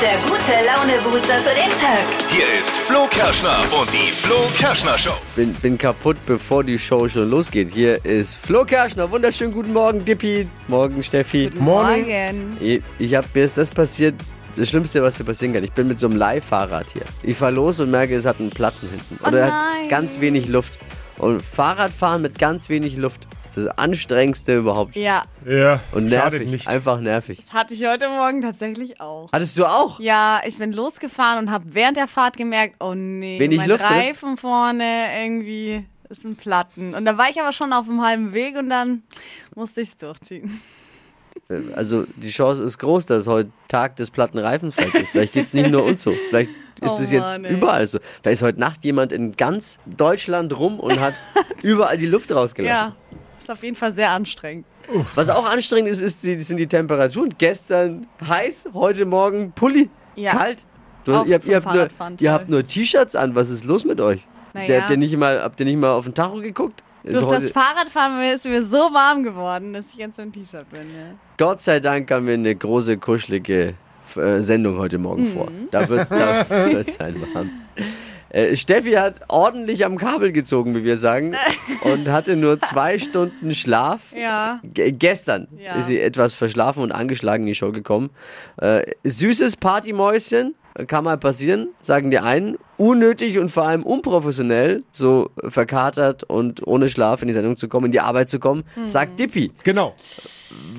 der gute Laune-Booster für den Tag. Hier ist Flo Kerschner und die Flo Kerschner Show. Bin, bin kaputt, bevor die Show schon losgeht. Hier ist Flo Kerschner. Wunderschönen guten Morgen, Dippi. Morgen, Steffi. Morgen. Ich, ich hab, mir ist das passiert, das Schlimmste, was dir passieren kann. Ich bin mit so einem Leihfahrrad hier. Ich fahre los und merke, es hat einen Platten hinten. Oh Oder hat nein. ganz wenig Luft. Und Fahrradfahren mit ganz wenig Luft. Das ist das anstrengendste überhaupt. Ja, Ja, Und nervig. nicht. Einfach nervig. das hatte ich heute Morgen tatsächlich auch. Hattest du auch? Ja, ich bin losgefahren und habe während der Fahrt gemerkt, oh nee, Wenig mein Luft, oder? Reifen vorne irgendwie ist ein Platten. Und da war ich aber schon auf dem halben Weg und dann musste ich es durchziehen. Also die Chance ist groß, dass heute Tag des platten Reifenfalls ist. Vielleicht geht es nicht nur uns so. Vielleicht ist Oh es jetzt Mann, ey. überall so. Vielleicht ist heute Nacht jemand in ganz Deutschland rum und hat überall die Luft rausgelassen. Ja, ist auf jeden Fall sehr anstrengend. Was auch anstrengend ist, ist die, sind die Temperaturen. Gestern heiß, heute Morgen Pulli, Ja. kalt. Du, ihr habt, ihr habt, nur, ihr habt nur T-Shirts an. Was ist los mit euch? Na Der, ja. habt, ihr nicht mal, habt ihr nicht mal auf den Tacho geguckt? Durch das Fahrradfahren ist mir so warm geworden, dass ich jetzt im T-Shirt bin. Ja. Gott sei Dank haben wir eine große, kuschelige äh, Sendung heute Morgen vor. Da wird es da wird's ein warm. Äh, Steffi hat ordentlich am Kabel gezogen, wie wir sagen, und hatte nur zwei Stunden Schlaf. Ja. G gestern Ja. ist sie etwas verschlafen und angeschlagen in die Show gekommen. Äh, süßes Partymäuschen, kann mal passieren, sagen die einen. Unnötig und vor allem unprofessionell, so verkatert und ohne Schlaf in die Sendung zu kommen, in die Arbeit zu kommen, sagt Dippi. Genau.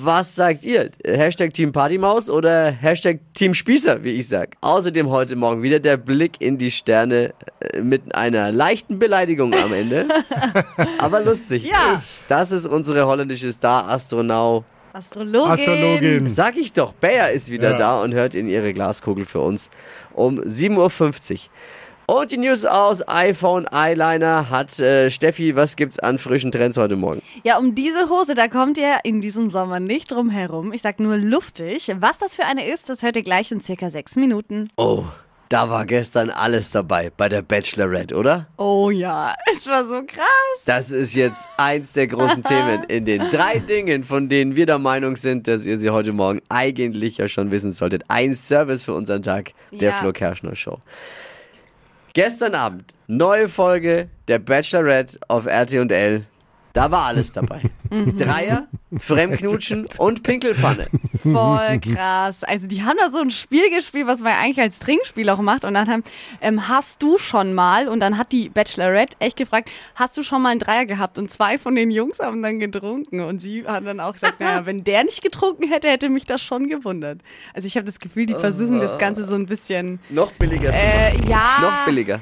Was sagt ihr? Hashtag Team Partymaus oder Hashtag Team Spießer, wie ich sag? Außerdem heute Morgen wieder der Blick in die Sterne äh, mit einer leichten Beleidigung am Ende. Aber lustig. Ja. Das ist unsere holländische Star-Astronaut. Astrologin. Astrologin. Sag ich doch, Bayer ist wieder Ja. da und hört in ihre Glaskugel für uns um 7.50 Uhr. Und die News aus iPhone Eyeliner hat äh, Steffi, was gibt's an frischen Trends heute Morgen? Ja, um diese Hose, da kommt ihr in diesem Sommer nicht drum herum. Ich sag nur luftig. Was das für eine ist, das hört ihr gleich in circa sechs Minuten. Oh, da war gestern alles dabei bei der Bachelorette, oder? Oh ja, es war so krass. Das ist jetzt eins der großen Themen in den drei Dingen, von denen wir der Meinung sind, dass ihr sie heute Morgen eigentlich ja schon wissen solltet. Ein Service für unseren Tag der Ja. Flo Kerschner Show. Gestern Abend, neue Folge der Bachelorette auf RTL. Da war alles dabei. Dreier, Fremdknutschen und Pinkelpanne. Voll krass. Also die haben da so ein Spiel gespielt, was man eigentlich als Trinkspiel auch macht. Und dann haben, ähm, hast du schon mal, und dann hat die Bachelorette echt gefragt, hast du schon mal einen Dreier gehabt? Und zwei von den Jungs haben dann getrunken. Und sie hat dann auch gesagt, naja, wenn der nicht getrunken hätte, hätte mich das schon gewundert. Also ich habe das Gefühl, die versuchen das Ganze so ein bisschen, Noch billiger zu machen. äh, ja, Noch billiger.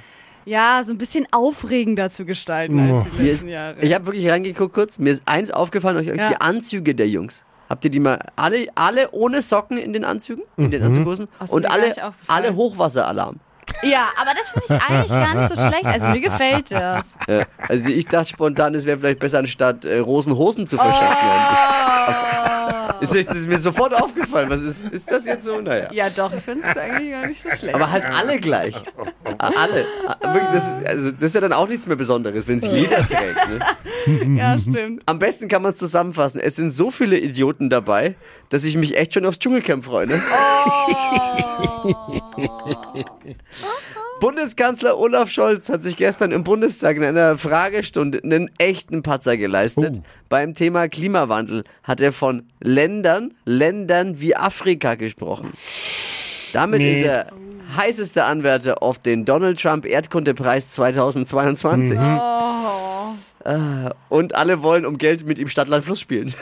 Ja, so ein bisschen aufregender zu gestalten als die ist, letzten Jahre. ich habe wirklich reingeguckt kurz. Mir ist eins aufgefallen, euch Ja. die Anzüge der Jungs. Habt ihr die mal alle, alle ohne Socken in den Anzügen, in den Anzughosen Ach, ist und alle, alle Hochwasseralarm. ja, aber das finde ich eigentlich gar nicht so schlecht. Also mir gefällt das. Ja, also ich dachte spontan, es wäre vielleicht besser, anstatt äh, Rosenhosen zu verschaffen. Oh. Ist, das ist mir sofort aufgefallen. Was ist, ist das jetzt so? Naja. Ja, doch, ich finde es eigentlich gar nicht so schlecht. Aber halt alle gleich. Alle. Wirklich, das, ist, also, das ist ja dann auch nichts mehr Besonderes, wenn es jeder trägt. Ne? ja, stimmt. Am besten kann man es zusammenfassen. Es sind so viele Idioten dabei, dass ich mich echt schon aufs Dschungelcamp freue. Ne? Bundeskanzler Olaf Scholz hat sich gestern im Bundestag in einer Fragestunde einen echten Patzer geleistet. Beim Thema Klimawandel hat er von Ländern, Ländern wie Afrika gesprochen. Damit Nee. ist er heißester Anwärter auf den Donald Trump Erdkundepreis 2022. Oh. Und alle wollen um Geld mit ihm Stadtland Fluss spielen.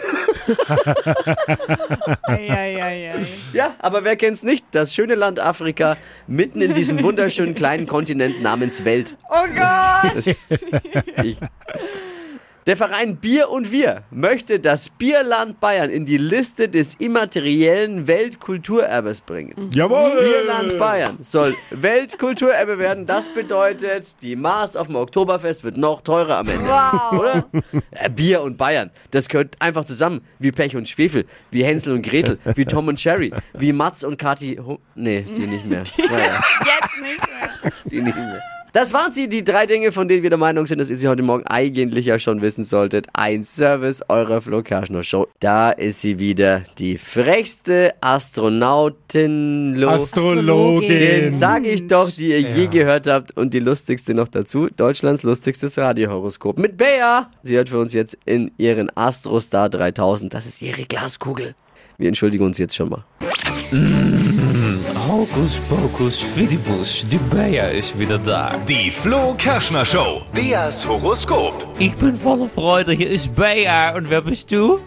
Ja, aber wer kennt's nicht? Das schöne Land Afrika, mitten in diesem wunderschönen kleinen Kontinent namens Welt. Oh Gott. Ich. Der Verein Bier und Wir möchte das Bierland Bayern in die Liste des immateriellen Weltkulturerbes bringen. Jawohl. Bierland Bayern soll Weltkulturerbe werden. Das bedeutet, die Maß auf dem Oktoberfest wird noch teurer am Ende. Wow. Oder? Äh, Bier und Bayern. Das gehört einfach zusammen. Wie Pech und Schwefel. Wie Hänsel und Gretel. Wie Tom und Jerry. Wie Mats und Kathi. Ho nee, die nicht mehr. Naja, Jetzt nicht mehr. die nicht mehr. Das waren sie, die drei Dinge, von denen wir der Meinung sind, dass ihr sie heute Morgen eigentlich ja schon wissen solltet. Ein Service eurer Flo Kerschner Show. Da ist sie wieder, die frechste Astronautin. Lo- Astrologin. Sag ich doch, die ihr je gehört habt und die lustigste noch dazu. Deutschlands lustigstes Radiohoroskop mit Bea. Sie hört für uns jetzt in ihren Astrostar 3000. Das ist ihre Glaskugel. Wir entschuldigen uns jetzt schon mal. Hokus pokus fidibus, die Bea ist wieder da. Die Flo Kerschner Show. Beas Horoskop. Ich bin voller Freude, hier ist Bea. Und wer bist du?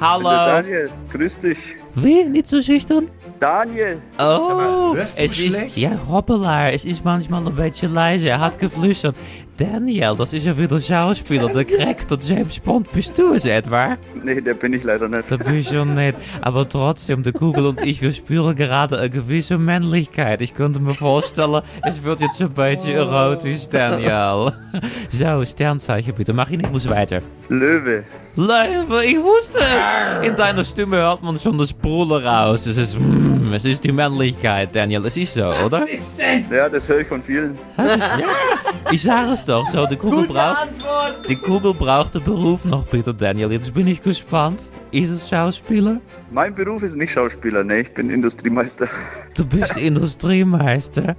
Hallo. Daniel, grüß dich. Wie? Nicht so schüchtern? Daniel, Oh, du es ist, schlecht? ja, hoppala, es ist manchmal ein bisschen leise. Er hat geflüstert. Daniel, das ist ja wieder Schauspieler, der Charakter James Bond. Bist du es etwa? nee, der bin ich leider nicht. Das bin ich schon nicht. Aber trotzdem, der Kugel und ich, wir spüren gerade eine gewisse Männlichkeit. Ich könnte mir vorstellen, es wird jetzt ein bisschen erotisch, Daniel. So, Sternzeichen bitte. Mach ihn, ich muss weiter. Löwe, Löwe, ich wusste es. In deiner Stimme hört man schon das Brüllen raus. Es ist, mm, es ist die Männlichkeit, Daniel. Es ist so, oder? ja, das höre ich von vielen. Das ist, ja. Ich sage es doch so. Die Kugel braucht, die Kugel braucht den Beruf noch, bitte, Daniel. Jetzt bin ich gespannt. Ist es Schauspieler? Mein Beruf ist nicht Schauspieler, nee, ich bin Industriemeister. Du bist Industriemeister.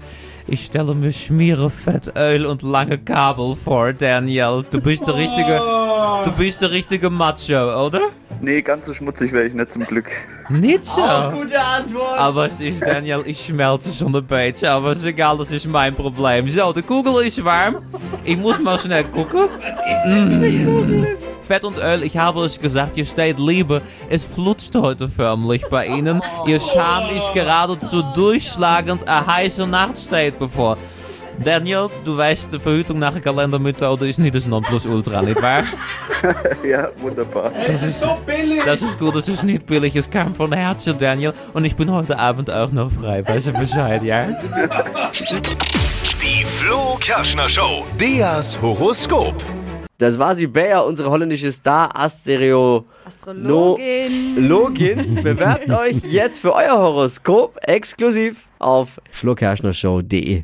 Ich stelle mir Schmiere, Fett, Öl und lange Kabel vor, Daniel. Du bist der richtige, du bist der richtige Macho, oder? Nee, ganz so schmutzig wäre ich nicht zum Glück. Nicht so. Gute Antwort. Aber es ist, Daniel, ich schmelte schon ein bisschen, aber ist egal, das ist mein Problem. So, die Kugel ist warm. Ich muss mal schnell gucken. Fett und Öl, ich habe es gesagt, hier steht Liebe. Es flutscht heute förmlich bei Ihnen. Ihr Charme ist geradezu durchschlagend. Eine heiße Nacht steht bevor. Daniel, du weißt, die Verhütung nach der Kalendermethode ist nicht das Nonplusultra, nicht wahr? ja, wunderbar. Das ist, das ist gut, das ist nicht billig, es kam von Herzen, Daniel. Und ich bin heute Abend auch noch frei, weißt du Bescheid, ja? Die Flo Kerschner Show. Beas Horoskop. Das war sie, Bea, unsere holländische Star Astereo. Astrologin. Login. Bewerbt euch jetzt für euer Horoskop exklusiv auf flokerschnershow.de.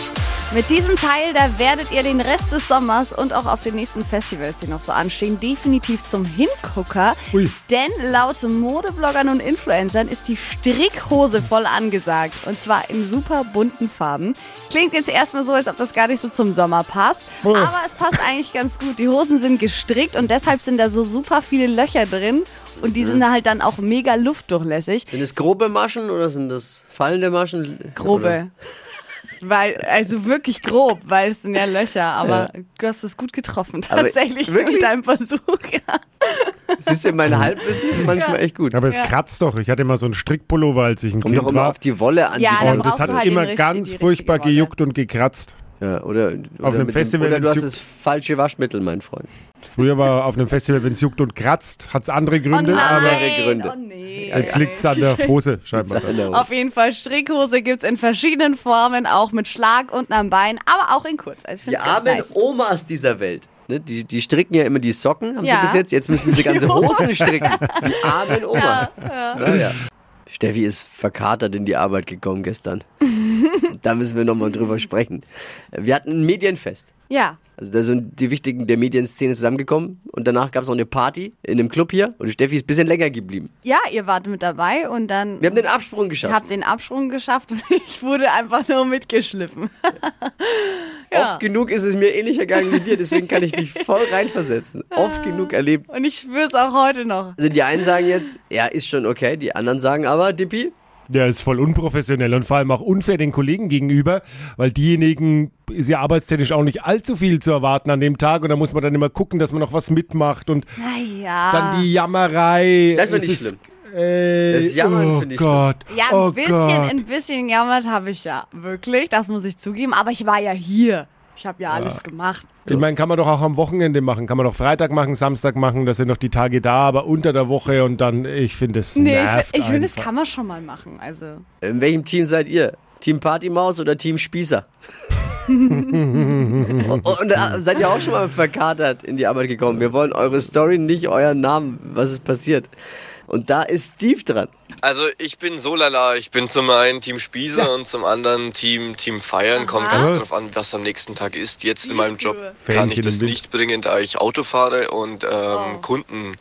Mit diesem Teil, da werdet ihr den Rest des Sommers und auch auf den nächsten Festivals, die noch so anstehen, definitiv zum Hingucker. Ui. Denn laut Modebloggern und Influencern ist die Strickhose voll angesagt. Und zwar in super bunten Farben. Klingt jetzt erstmal so, als ob das gar nicht so zum Sommer passt. Aber es passt eigentlich ganz gut. Die Hosen sind gestrickt und deshalb sind da so super viele Löcher drin. Und die sind da halt dann auch mega luftdurchlässig. Sind es grobe Maschen oder sind das fallende Maschen? Oder? Weil, also wirklich grob, weil es sind ja Löcher, aber du hast es gut getroffen, Aber tatsächlich wirklich? mit deinem Versuch. Ja. Siehst du, mein Halbwissen ist manchmal echt gut. Aber es Ja. kratzt doch. Ich hatte immer so einen Strickpullover, als ich ein Kommt Kind doch immer war. auf die Wolle an. Ja, die Und das hat halt immer richtige- ganz furchtbar Wolle. gejuckt und gekratzt. Ja, oder, Auf oder einem mit Festival, Dem, oder du hast das falsche Waschmittel, mein Freund. Früher war auf einem Festival, wenn es juckt und kratzt, hat es andere Gründe, oh nein, aber Gründe. Oh nee. Jetzt liegt es an der Hose scheinbar. Auf jeden Fall, Strickhose gibt's in verschiedenen Formen, auch mit Schlag unten am Bein, aber auch in kurz. Also ich armen nice. Omas dieser Welt. Ne? Die, die stricken ja immer die Socken, haben Ja. sie bis jetzt. Jetzt müssen sie ganze Hosen stricken. Die armen Omas. Naja. Steffi ist verkatert in die Arbeit gekommen gestern. da müssen wir nochmal drüber sprechen. Wir hatten ein Medienfest. Ja. Also da sind die Wichtigen der Medienszene zusammengekommen und danach gab es noch eine Party in einem Club hier und Steffi ist ein bisschen länger geblieben. Ja, ihr wart mit dabei und dann Wir haben den Absprung geschafft. habt den Absprung geschafft und ich wurde einfach nur mitgeschliffen. ja. Oft genug ist es mir ähnlich ergangen wie dir, deswegen kann ich mich voll reinversetzen. Oft genug erlebt. Und ich spür's auch heute noch. Also die einen sagen jetzt, ja, ist schon okay, die anderen sagen aber, Dippi, Ja, ist voll unprofessionell und vor allem auch unfair den Kollegen gegenüber, weil diejenigen ist ja arbeitstechnisch auch nicht allzu viel zu erwarten an dem Tag und da muss man dann immer gucken, dass man noch was mitmacht und Naja. dann die Jammerei. Das find Es ich ist, schlimm. Äh, Das Jammern oh find ich Gott. Ja, ein oh bisschen, Gott. ein bisschen jammert habe ich ja. Wirklich, das muss ich zugeben. Aber ich war ja hier. Ich habe ja alles gemacht. Ich meine, kann man doch auch am Wochenende machen. Kann man doch Freitag machen, Samstag machen. Da sind noch die Tage da, aber unter der Woche und dann, ich finde es Nee, nervt ich, ich finde, das kann man schon mal machen. Also. in welchem Team seid ihr? Team Partymaus oder Team Spießer? und, äh, seid ihr auch schon mal verkatert in die Arbeit gekommen? Wir wollen eure Story, nicht euren Namen, was ist passiert. Und da ist Steve dran. Also ich bin so lala, ich bin zum einen Team Spieße und zum anderen Team Team Feiern. Kommt ganz drauf an, was am nächsten Tag ist. Jetzt in meinem Job kann ich das nicht bringen, da ich Auto fahre und ähm, Oh. Kunden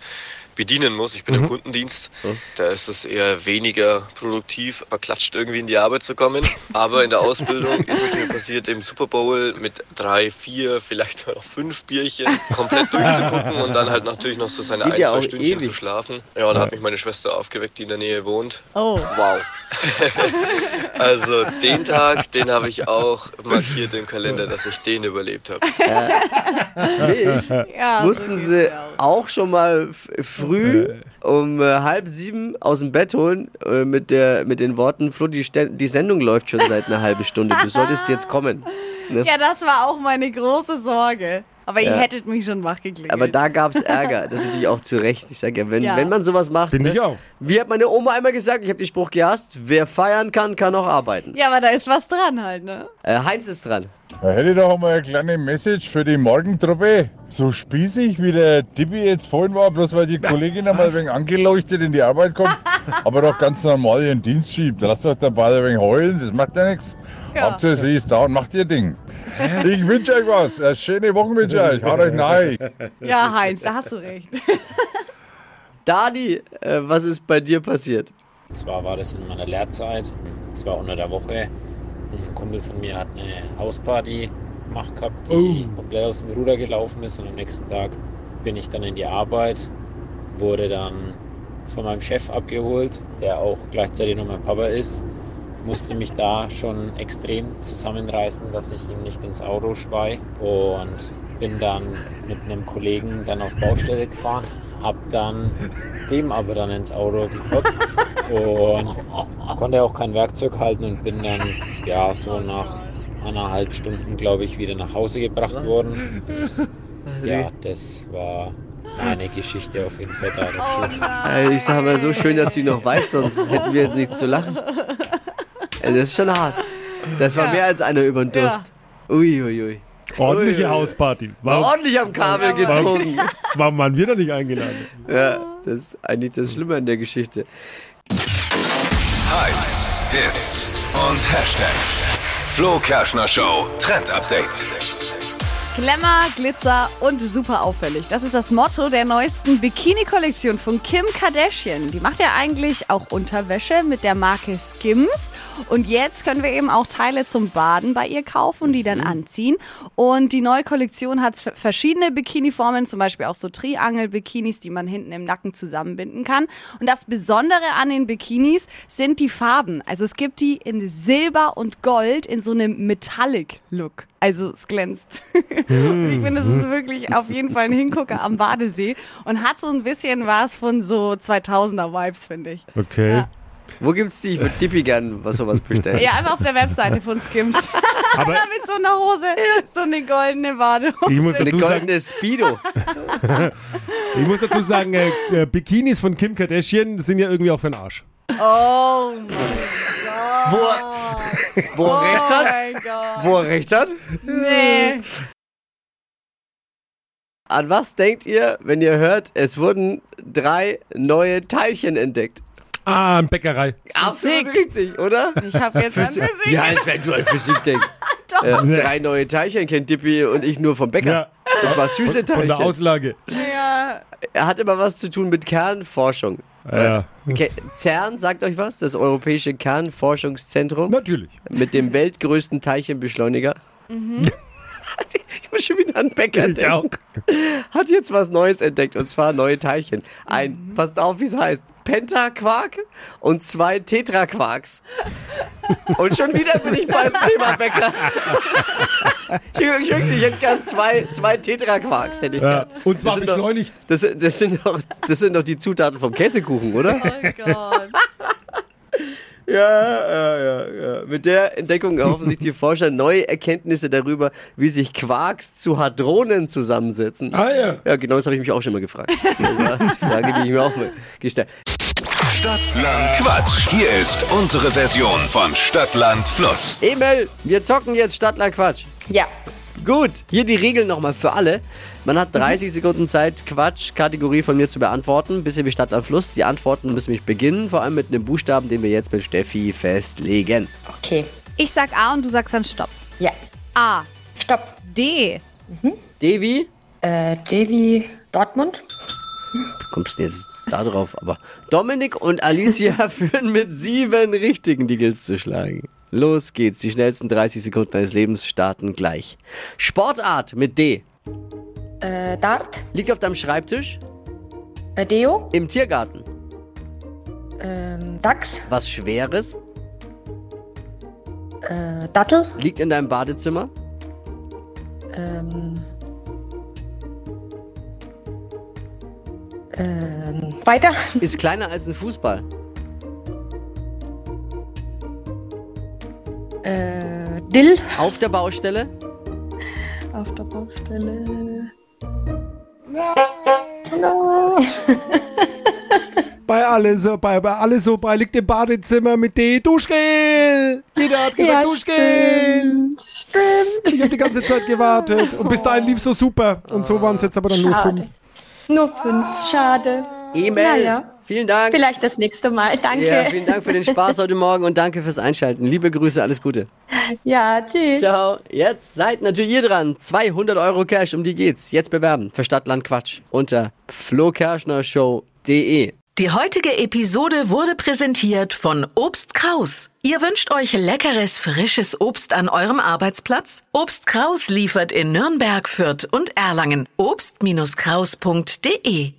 bedienen muss. Ich bin im Kundendienst. Da ist es eher weniger produktiv, verklatscht irgendwie in die Arbeit zu kommen. Aber in der Ausbildung ist es mir passiert, im Super Bowl mit drei, vier, vielleicht noch fünf Bierchen komplett durchzugucken und dann halt natürlich noch so seine Geht ein, ja zwei Stündchen ewig. zu schlafen. Ja, da hat mich meine Schwester aufgeweckt, die in der Nähe wohnt. Oh. Wow. also den Tag, den habe ich auch markiert im Kalender, dass ich den überlebt habe. Mich Ja, mussten so sie auch. Auch schon mal früh um äh, halb sieben aus dem Bett holen äh, mit, der, mit den Worten, Flo, die, die Sendung läuft schon seit einer halben Stunde, du solltest jetzt kommen. Ne? Ja, das war auch meine große Sorge. Aber ihr Ja. hättet mich schon wachgeklingelt. Aber da gab es Ärger, das ist natürlich auch zu Recht. Ich sage ja, wenn, Ja. wenn man sowas macht, Finde ne? ich auch. wie hat meine Oma einmal gesagt, ich habe den Spruch gehasst, wer feiern kann, kann auch arbeiten. ja, aber da ist was dran halt, ne? Äh, Heinz ist dran. Da hätte ich doch mal eine kleine Message für die Morgentruppe. So spießig wie der Tippi jetzt vorhin war, bloß weil die Kollegin einmal ein wenig angeleuchtet in die Arbeit kommt, aber doch ganz normal ihren Dienst schiebt. Lass doch der Ball ein wenig heulen, das macht ja nichts. Ja. Hauptsache sie ist da und macht ihr Ding. Ich wünsche euch was. Eine schöne Woche wünsche ich euch. Haut euch nein. Ja, Heinz, da hast du recht. Dani, äh, was ist bei dir passiert? Und zwar war das in meiner Lehrzeit, es war unter der Woche. Ein Kumpel von mir hat eine Hausparty gemacht gehabt, die komplett aus dem Ruder gelaufen ist. Und am nächsten Tag bin ich dann in die Arbeit, wurde dann von meinem Chef abgeholt, der auch gleichzeitig noch mein Papa ist. Musste mich da schon extrem zusammenreißen, dass ich ihm nicht ins Auto spei. Und bin dann mit einem Kollegen dann auf Baustelle gefahren, hab dann dem aber dann ins Auto gekotzt und konnte auch kein Werkzeug halten und bin dann ja so nach eineinhalb Stunden, glaube ich, wieder nach Hause gebracht worden. Ja, das war meine Geschichte auf jeden Fall da dazu. Äh, ich sag mal, so schön, dass du ihn noch weißt, sonst hätten wir jetzt nichts zu lachen. Das ist schon hart. Das war mehr als einer über den Durst. Uiuiui. Ui. Ordentliche Ui. Hausparty. War Warum, ordentlich am Kabel warum, gezogen. warum waren wir da nicht eingeladen? Ja, das ist eigentlich das Schlimme an der Geschichte. Hypes, Hits und Hashtags. Flo Kerschner Show Trend Update. Glamour, Glitzer und super auffällig. Das ist das Motto der neuesten Bikini-Kollektion von Kim Kardashian. Die macht ja eigentlich auch Unterwäsche mit der Marke Skims. Und jetzt können wir eben auch Teile zum Baden bei ihr kaufen und die dann anziehen. Und die neue Kollektion hat verschiedene Bikini-Formen, zum Beispiel auch so Triangel-Bikinis, die man hinten im Nacken zusammenbinden kann. Und das Besondere an den Bikinis sind die Farben. Also es gibt die in Silber und Gold in so einem Metallic-Look. Also es glänzt. und ich finde, es ist wirklich auf jeden Fall ein Hingucker am Badesee und hat so ein bisschen was von so 2000er Vibes, finde ich. Okay. Ja. Wo gibt's die? Ich würde Tippi gern was sowas bestellen. Ja, einfach auf der Webseite von Skims. Aber Mit so einer Hose, so eine goldene Badehose. ich muss Eine dazu sagen, goldene Speedo. ich muss dazu sagen äh, äh, Bikinis von Kim Kardashian sind ja irgendwie auch für den Arsch. Oh mein Wo, Gott. wo er recht Oh hat? mein Gott. Wo er recht hat? Nee. An was denkt ihr, wenn ihr hört, es wurden drei neue Teilchen entdeckt? Ah, eine Bäckerei. Absolut richtig, oder? Ich habe jetzt an Physik. Ja, als wenn du an Physik denkst. Äh, drei neue Teilchen kennt Dippi und ich nur vom Bäcker. Ja, Und zwar süße von der Teilchen. Auslage. Ja. Er hat immer was zu tun mit Kernforschung. Ja, Ke CERN sagt euch was? Das Europäische Kernforschungszentrum natürlich. mit dem weltgrößten Teilchenbeschleuniger. ich muss schon wieder an Bäcker auch. Hat jetzt was Neues entdeckt und zwar neue Teilchen. Ein, passt auf, wie es heißt, Pentaquark und zwei Tetraquarks. Und schon wieder bin ich beim Thema Bäcker. Ich, ich, ich, ich hätte gern zwei, zwei Tetraquarks. Hätte ich Ja. gern. Und zwar Das sind doch- beschleunigt. Das, das, sind doch, das sind doch die Zutaten vom Käsekuchen, oder? Oh Gott. Ja, ja, ja, ja. Mit der Entdeckung erhoffen sich die Forscher neue Erkenntnisse darüber, wie sich Quarks zu Hadronen zusammensetzen. Ah ja. Ja, genau das habe ich mich auch schon mal gefragt. Frage, die ich mir auch mal gestellt Stadtland Quatsch. Hier ist unsere Version von Stadtland Fluss. Emil, wir zocken jetzt Stadtland Quatsch. Ja. Gut, hier die Regeln nochmal für alle. Man hat 30 Sekunden Zeit, Quatsch-Kategorie von mir zu beantworten, bisschen wie Stadt am Fluss. Die Antworten müssen mich beginnen, vor allem mit einem Buchstaben, den wir jetzt mit Steffi festlegen. Okay. Ich sag A und du sagst dann Stopp. Ja. A. Stopp. D. Devi, Äh, Devi Dortmund. kommst du jetzt da drauf, aber Dominik und Alicia führen mit sieben Richtigen die Gills zu schlagen. Los geht's, die schnellsten 30 Sekunden deines Lebens starten gleich. Sportart mit D. Äh, Dart. Liegt auf deinem Schreibtisch, Äh, Deo. im Tiergarten. Ähm, Dachs. Was Schweres, Äh, Dattel. liegt in deinem Badezimmer. Ähm, ähm, weiter. Ist kleiner als ein Fußball. Dill. Auf der Baustelle. Auf der Baustelle. No. Bei alle so, bei, bei alle so, bei liegt im Badezimmer mit D. Duschgel! Jeder hat gesagt Ja, Duschgel! stimmt. Stimmt. Ich habe die ganze Zeit gewartet. Und bis dahin lief so super. Und so waren es jetzt aber dann nur Schade. fünf. Nur fünf. Schade. E-Mail. Naja. Vielen Dank. Vielleicht das nächste Mal. Danke. Ja, vielen Dank für den Spaß heute Morgen und danke fürs Einschalten. Liebe Grüße, alles Gute. Ja, tschüss. Ciao. Jetzt seid natürlich ihr dran. 200 Euro Cash, um die geht's. Jetzt bewerben für Stadtland Quatsch unter flokerschnershow.de. Die heutige Episode wurde präsentiert von Obst Kraus. Ihr wünscht euch leckeres, frisches Obst an eurem Arbeitsplatz? Obst Kraus liefert in Nürnberg, Fürth und Erlangen. Obst-Kraus.de